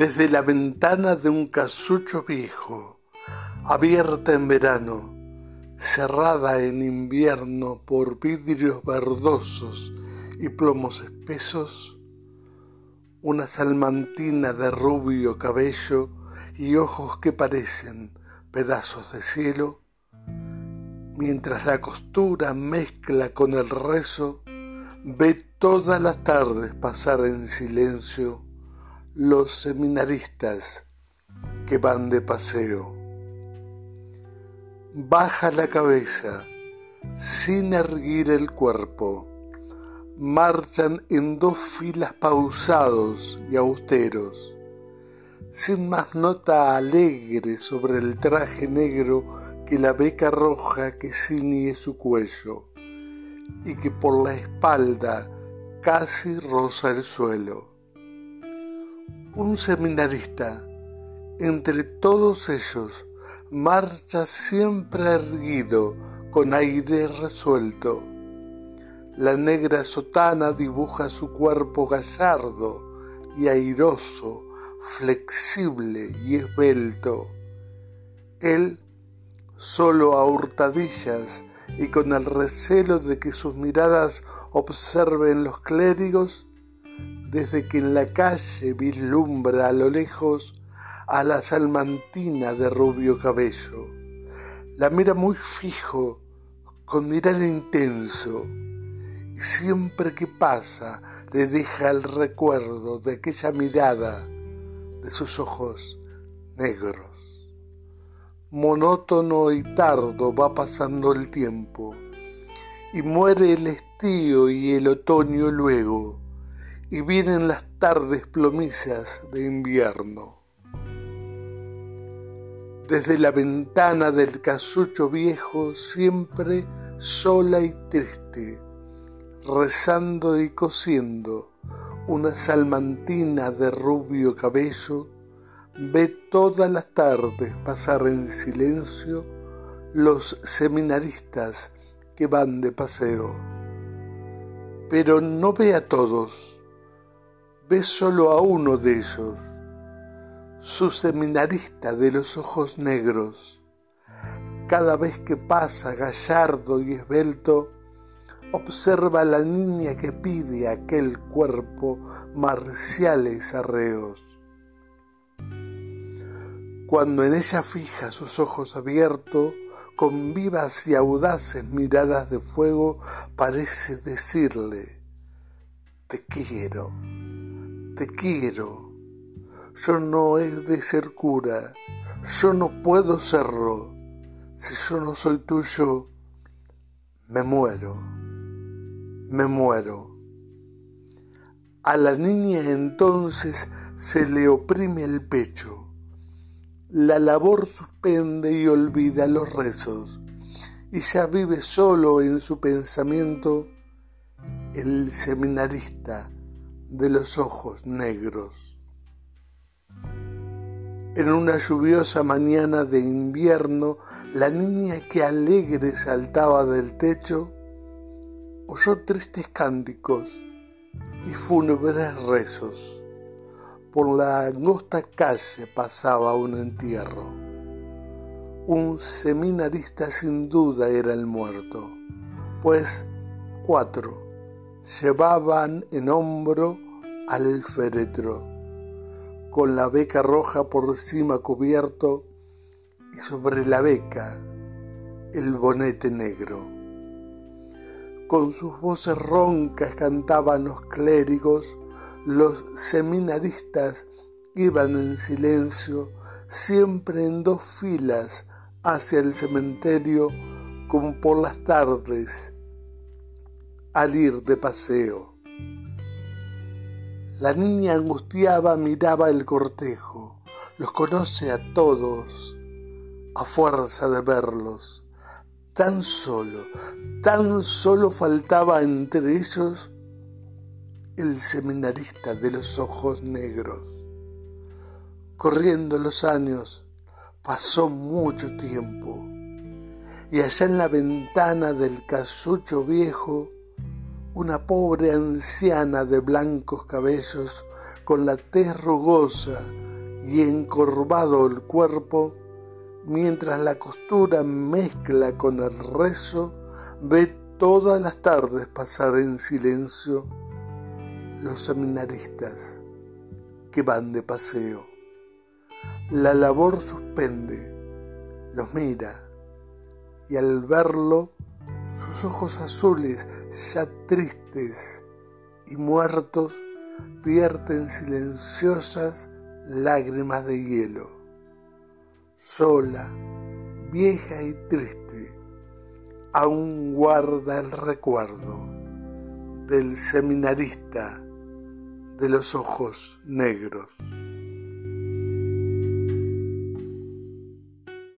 desde la ventana de un casucho viejo, abierta en verano, cerrada en invierno por vidrios verdosos y plomos espesos, una salmantina de rubio cabello y ojos que parecen pedazos de cielo, mientras la costura mezcla con el rezo, ve todas las tardes pasar en silencio los seminaristas que van de paseo. Baja la cabeza sin erguir el cuerpo. Marchan en dos filas pausados y austeros, sin más nota alegre sobre el traje negro que la beca roja que ciñe su cuello y que por la espalda casi roza el suelo un seminarista, entre todos ellos, marcha siempre erguido, con aire resuelto. La negra sotana dibuja su cuerpo gallardo y airoso, flexible y esbelto. Él, solo a hurtadillas y con el recelo de que sus miradas observen los clérigos, desde que en la calle vislumbra a lo lejos a la salmantina de rubio cabello. La mira muy fijo, con mirar intenso, y siempre que pasa le deja el recuerdo de aquella mirada de sus ojos negros. Monótono y tardo va pasando el tiempo, y muere el estío y el otoño luego y vienen las tardes plomizas de invierno. Desde la ventana del casucho viejo, siempre sola y triste, rezando y cosiendo, una salmantina de rubio cabello, ve todas las tardes pasar en silencio los seminaristas que van de paseo. Pero no ve a todos, ve solo a uno de ellos, su seminarista de los ojos negros. Cada vez que pasa gallardo y esbelto, observa a la niña que pide aquel cuerpo marciales arreos. Cuando en ella fija sus ojos abiertos, con vivas y audaces miradas de fuego, parece decirle, te quiero te quiero. Yo no he de ser cura, yo no puedo serlo. Si yo no soy tuyo, me muero, me muero. A la niña entonces se le oprime el pecho. La labor suspende y olvida los rezos, y ya vive solo en su pensamiento el seminarista de los ojos negros. En una lluviosa mañana de invierno, la niña que alegre saltaba del techo oyó tristes cánticos y fúnebres rezos. Por la angosta calle pasaba un entierro. Un seminarista sin duda era el muerto, pues cuatro llevaban en hombro al féretro, con la beca roja por encima cubierto y sobre la beca el bonete negro. Con sus voces roncas cantaban los clérigos, los seminaristas iban en silencio, siempre en dos filas hacia el cementerio como por las tardes al ir de paseo. La niña angustiaba miraba el cortejo, los conoce a todos, a fuerza de verlos. Tan solo, tan solo faltaba entre ellos el seminarista de los ojos negros. Corriendo los años, pasó mucho tiempo, y allá en la ventana del casucho viejo, una pobre anciana de blancos cabellos con la tez rugosa y encorvado el cuerpo, mientras la costura mezcla con el rezo, ve todas las tardes pasar en silencio los seminaristas que van de paseo. La labor suspende, los mira y al verlo sus ojos azules ya tristes y muertos vierten silenciosas lágrimas de hielo. Sola, vieja y triste, aún guarda el recuerdo del seminarista de los ojos negros.